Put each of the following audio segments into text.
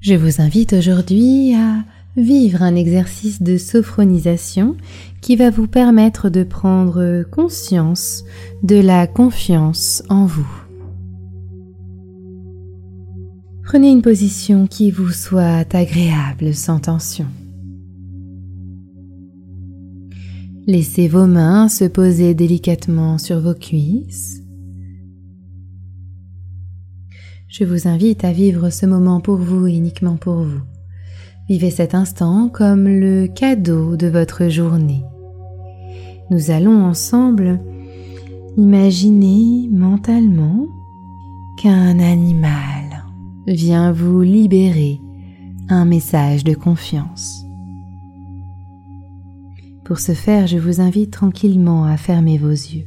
Je vous invite aujourd'hui à vivre un exercice de sophronisation qui va vous permettre de prendre conscience de la confiance en vous. Prenez une position qui vous soit agréable sans tension. Laissez vos mains se poser délicatement sur vos cuisses. Je vous invite à vivre ce moment pour vous et uniquement pour vous. Vivez cet instant comme le cadeau de votre journée. Nous allons ensemble imaginer mentalement qu'un animal vient vous libérer un message de confiance. Pour ce faire, je vous invite tranquillement à fermer vos yeux.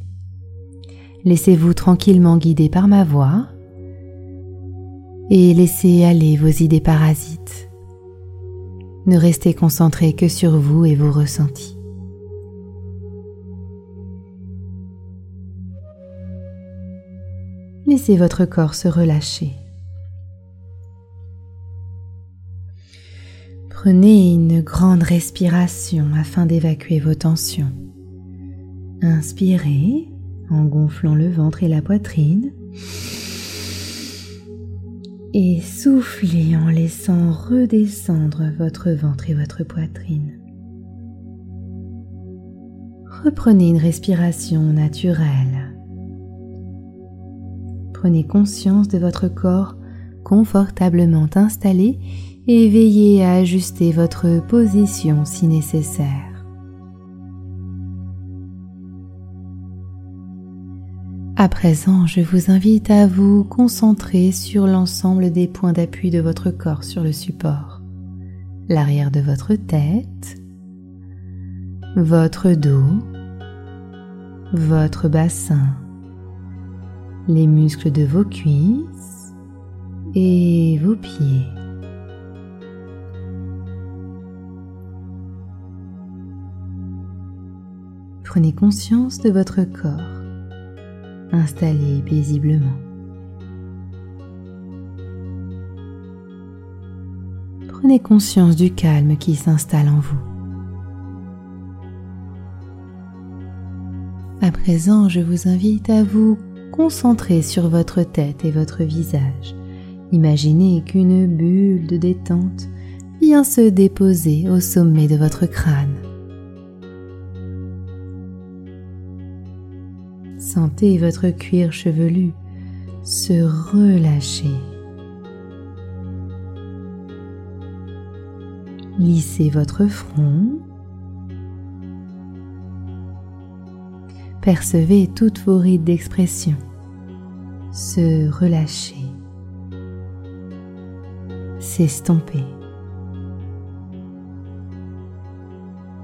Laissez-vous tranquillement guider par ma voix et laissez aller vos idées parasites. Ne restez concentré que sur vous et vos ressentis. Laissez votre corps se relâcher. Prenez une grande respiration afin d'évacuer vos tensions. Inspirez en gonflant le ventre et la poitrine et soufflez en laissant redescendre votre ventre et votre poitrine. Reprenez une respiration naturelle. Prenez conscience de votre corps confortablement installé et veillez à ajuster votre position si nécessaire. À présent, je vous invite à vous concentrer sur l'ensemble des points d'appui de votre corps sur le support. L'arrière de votre tête, votre dos, votre bassin, les muscles de vos cuisses et vos pieds. Prenez conscience de votre corps installé paisiblement. Prenez conscience du calme qui s'installe en vous. À présent, je vous invite à vous concentrer sur votre tête et votre visage. Imaginez qu'une bulle de détente vient se déposer au sommet de votre crâne. Sentez votre cuir chevelu se relâcher. Lissez votre front. Percevez toutes vos rides d'expression se relâcher, s'estomper.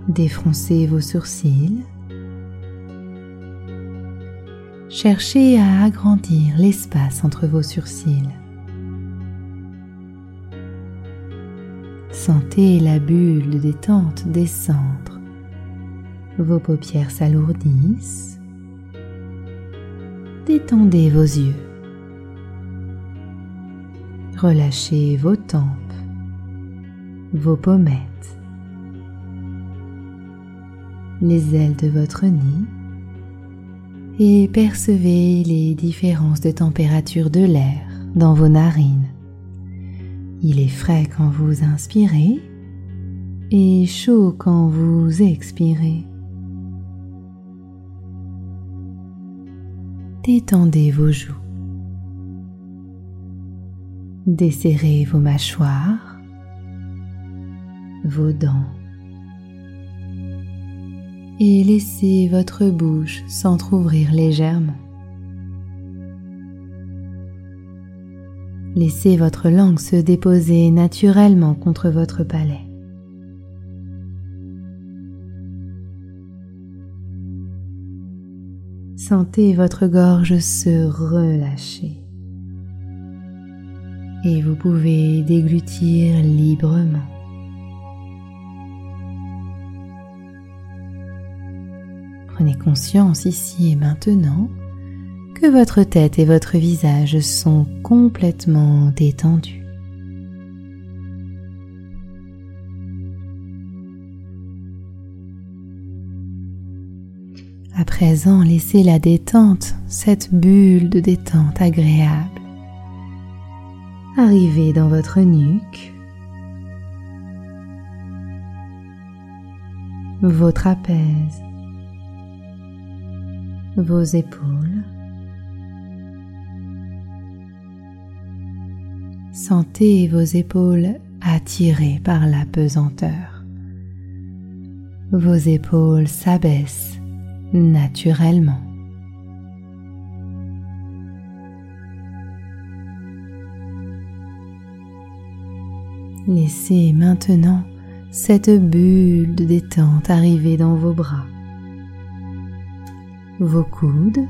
Défroncez vos sourcils. Cherchez à agrandir l'espace entre vos sourcils. Sentez la bulle de détente descendre. Vos paupières s'alourdissent. Détendez vos yeux. Relâchez vos tempes, vos pommettes, les ailes de votre nez et percevez les différences de température de l'air dans vos narines. Il est frais quand vous inspirez et chaud quand vous expirez. Détendez vos joues. Desserrez vos mâchoires, vos dents et laissez votre bouche s'entr'ouvrir légèrement. Laissez votre langue se déposer naturellement contre votre palais. Sentez votre gorge se relâcher et vous pouvez déglutir librement. conscience ici et maintenant que votre tête et votre visage sont complètement détendus. À présent, laissez la détente, cette bulle de détente agréable, arriver dans votre nuque, votre apaise, vos épaules. Sentez vos épaules attirées par la pesanteur. Vos épaules s'abaissent naturellement. Laissez maintenant cette bulle de détente arriver dans vos bras, vos coudes,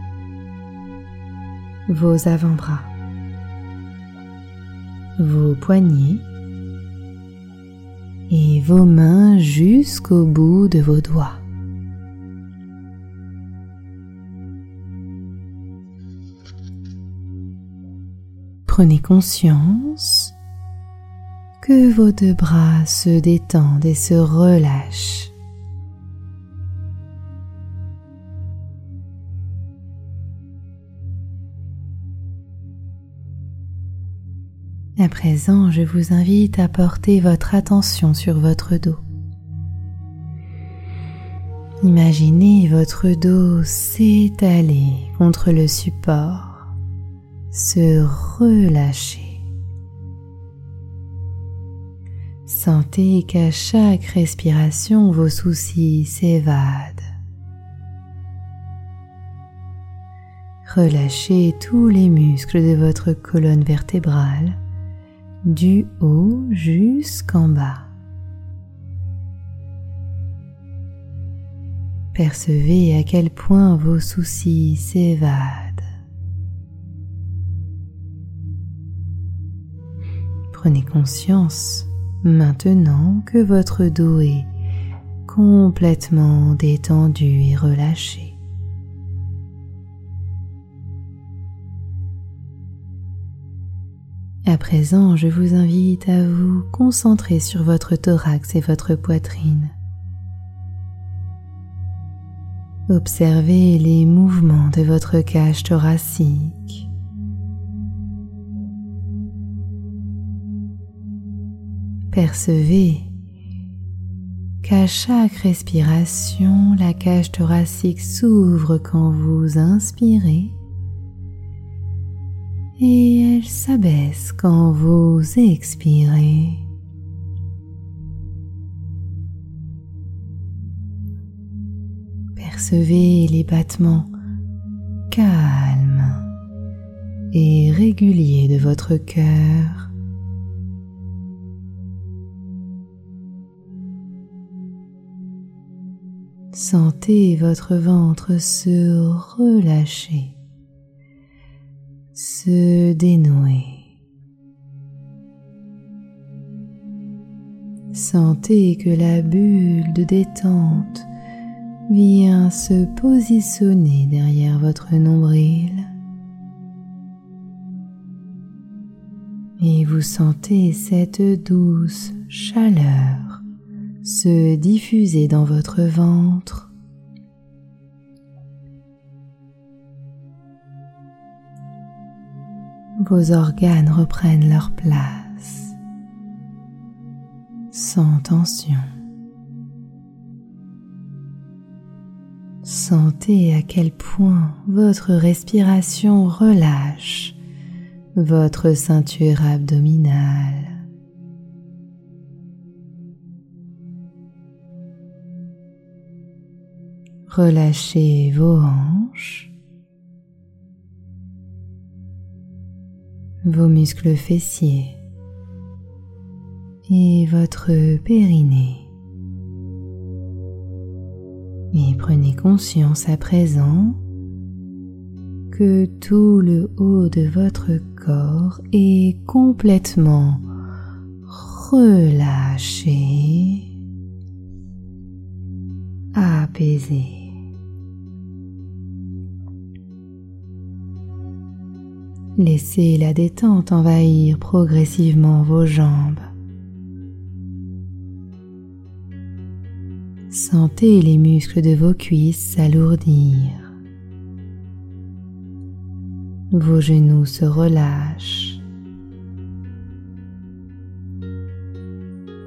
vos avant-bras, vos poignets et vos mains jusqu'au bout de vos doigts. Prenez conscience que vos deux bras se détendent et se relâchent. À présent, je vous invite à porter votre attention sur votre dos. Imaginez votre dos s'étaler contre le support se relâcher. Sentez qu'à chaque respiration, vos soucis s'évadent. Relâchez tous les muscles de votre colonne vertébrale, du haut jusqu'en bas. Percevez à quel point vos soucis s'évadent. Prenez conscience maintenant que votre dos est complètement détendu et relâché. À présent, je vous invite à vous concentrer sur votre thorax et votre poitrine. Observez les mouvements de votre cage thoracique. Percevez qu'à chaque respiration, la cage thoracique s'ouvre quand vous inspirez et elle s'abaisse quand vous expirez. Percevez les battements calmes et réguliers de votre cœur Sentez votre ventre se relâcher, se dénouer. Sentez que la bulle de détente vient se positionner derrière votre nombril. Et vous sentez cette douce chaleur se diffuser dans votre ventre. Vos organes reprennent leur place sans tension. Sentez à quel point votre respiration relâche votre ceinture abdominale. Relâchez vos hanches, vos muscles fessiers et votre périnée. Et prenez conscience à présent que tout le haut de votre corps est complètement relâché, apaisé. Laissez la détente envahir progressivement vos jambes. Sentez les muscles de vos cuisses s'alourdir. Vos genoux se relâchent.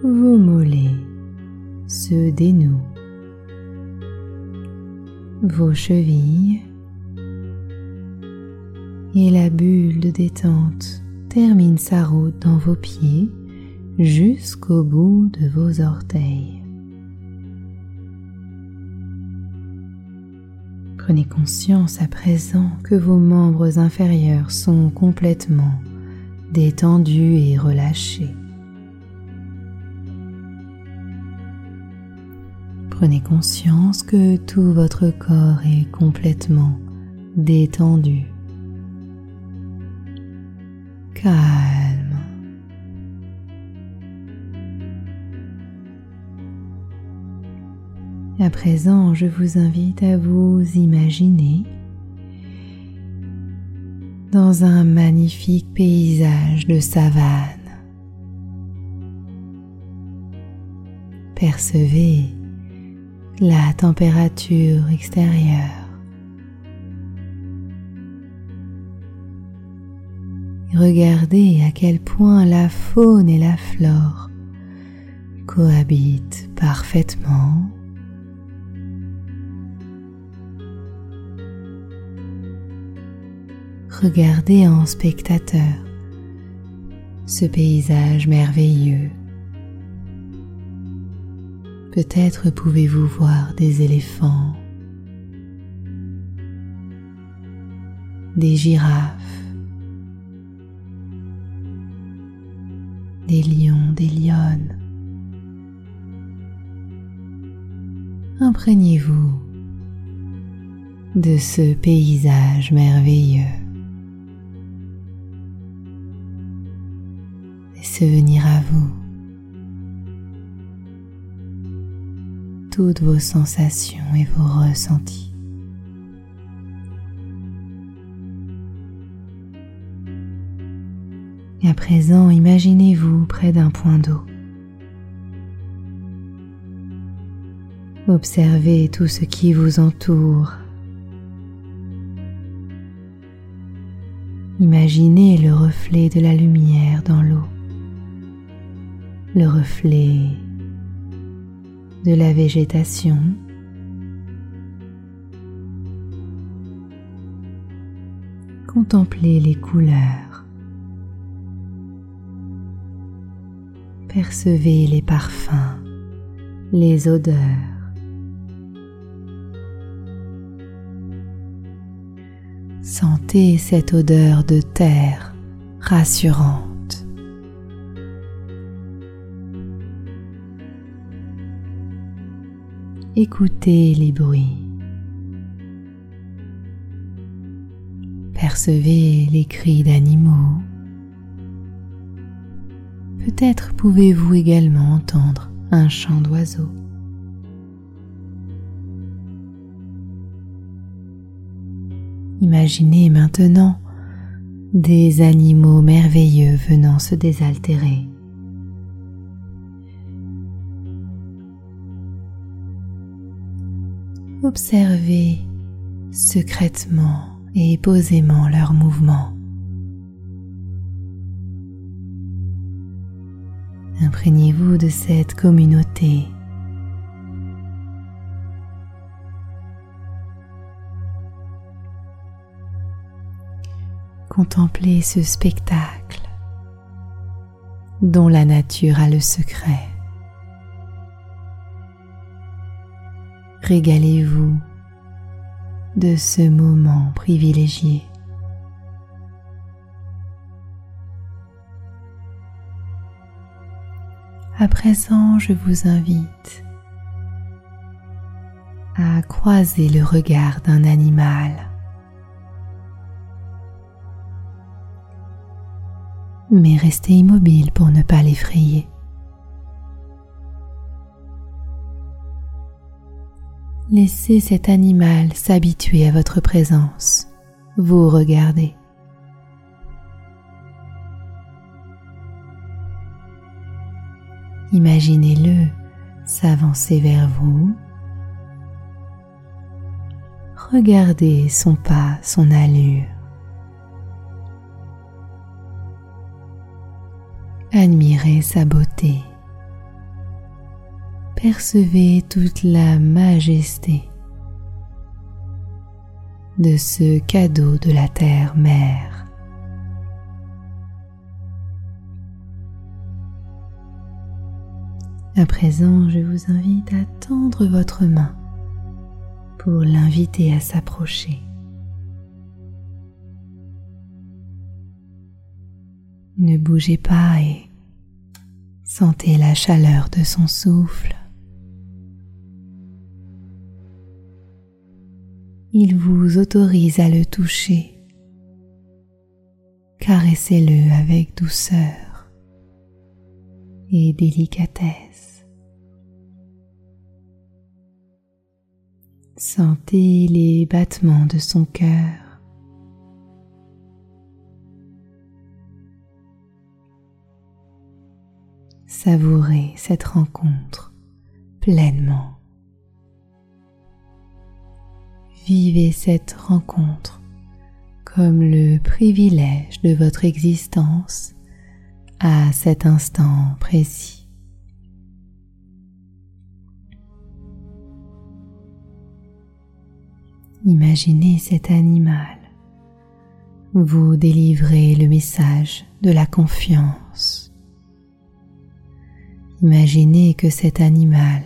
Vos mollets se dénouent. Vos chevilles et la bulle de détente termine sa route dans vos pieds jusqu'au bout de vos orteils. Prenez conscience à présent que vos membres inférieurs sont complètement détendus et relâchés. Prenez conscience que tout votre corps est complètement détendu, calme. À présent, je vous invite à vous imaginer dans un magnifique paysage de savane. Percevez la température extérieure. Regardez à quel point la faune et la flore cohabitent parfaitement regardez en spectateur ce paysage merveilleux. Peut-être pouvez-vous voir des éléphants, des girafes, des lions, des lionnes. Imprégnez-vous de ce paysage merveilleux. venir à vous toutes vos sensations et vos ressentis. Et à présent, imaginez-vous près d'un point d'eau. Observez tout ce qui vous entoure. Imaginez le reflet de la lumière dans l'eau le reflet de la végétation. Contemplez les couleurs. Percevez les parfums, les odeurs. Sentez cette odeur de terre rassurante. Écoutez les bruits. Percevez les cris d'animaux. Peut-être pouvez-vous également entendre un chant d'oiseaux. Imaginez maintenant des animaux merveilleux venant se désaltérer. Observez secrètement et posément leurs mouvements. Imprégnez-vous de cette communauté. Contemplez ce spectacle dont la nature a le secret. régalez-vous de ce moment privilégié. À présent, je vous invite à croiser le regard d'un animal. Mais restez immobile pour ne pas l'effrayer. Laissez cet animal s'habituer à votre présence. Vous regardez. Imaginez-le s'avancer vers vous. Regardez son pas, son allure. Admirez sa beauté. Percevez toute la majesté de ce cadeau de la terre-mère. À présent, je vous invite à tendre votre main pour l'inviter à s'approcher. Ne bougez pas et sentez la chaleur de son souffle. Il vous autorise à le toucher. Caressez-le avec douceur et délicatesse. Sentez les battements de son cœur. Savourez cette rencontre pleinement. Vivez cette rencontre comme le privilège de votre existence à cet instant précis. Imaginez cet animal vous délivrer le message de la confiance. Imaginez que cet animal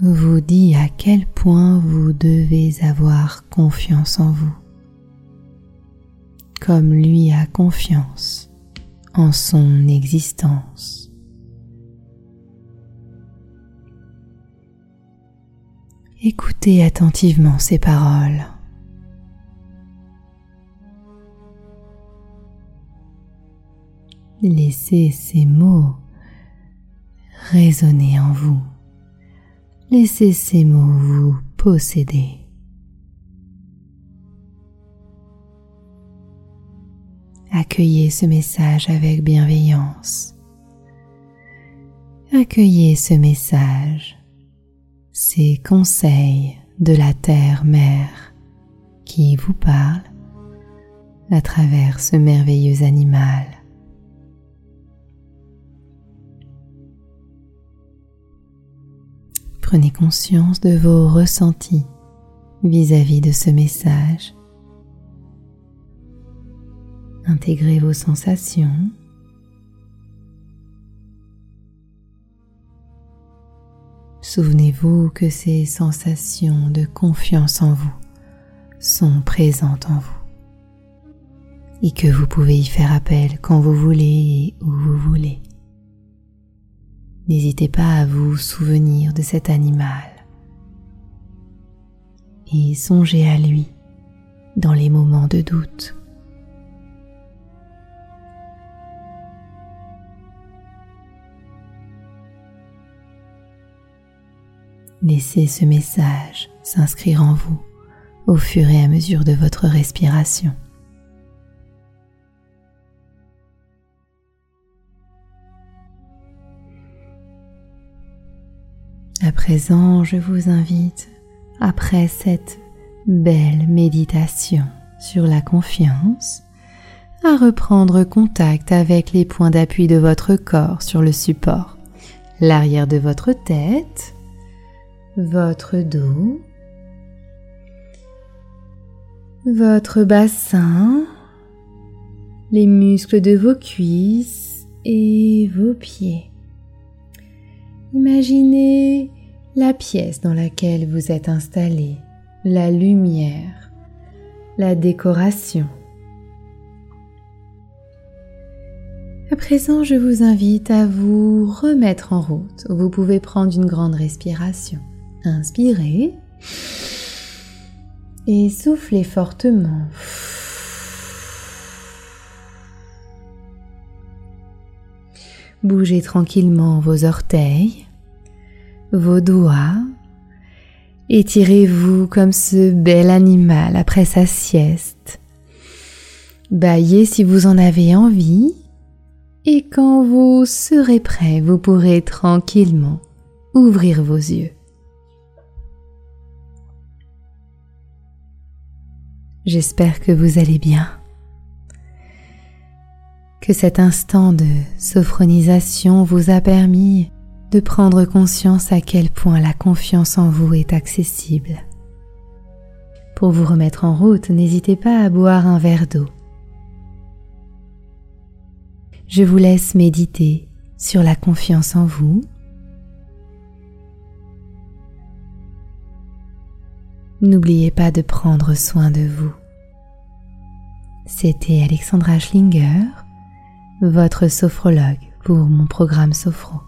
vous dit à quel point vous devez avoir confiance en vous, comme lui a confiance en son existence. Écoutez attentivement ces paroles. Laissez ces mots résonner en vous. Laissez ces mots vous posséder. Accueillez ce message avec bienveillance. Accueillez ce message, ces conseils de la terre-mère qui vous parle à travers ce merveilleux animal. Prenez conscience de vos ressentis vis-à-vis de ce message. Intégrez vos sensations. Souvenez-vous que ces sensations de confiance en vous sont présentes en vous et que vous pouvez y faire appel quand vous voulez et où vous voulez. N'hésitez pas à vous souvenir de cet animal et songez à lui dans les moments de doute. Laissez ce message s'inscrire en vous au fur et à mesure de votre respiration. À présent, je vous invite, après cette belle méditation sur la confiance, à reprendre contact avec les points d'appui de votre corps sur le support, l'arrière de votre tête, votre dos, votre bassin, les muscles de vos cuisses et vos pieds. Imaginez la pièce dans laquelle vous êtes installé, la lumière, la décoration. À présent, je vous invite à vous remettre en route. Vous pouvez prendre une grande respiration. Inspirez et soufflez fortement. Bougez tranquillement vos orteils, vos doigts. Étirez-vous comme ce bel animal après sa sieste. Baillez si vous en avez envie Et quand vous serez prêt, vous pourrez tranquillement ouvrir vos yeux. J'espère que vous allez bien, que cet instant de sophronisation vous a permis de prendre conscience à quel point la confiance en vous est accessible. Pour vous remettre en route, n'hésitez pas à boire un verre d'eau. Je vous laisse méditer sur la confiance en vous. N'oubliez pas de prendre soin de vous. C'était Alexandra Schlinger, votre sophrologue pour mon programme Sophro.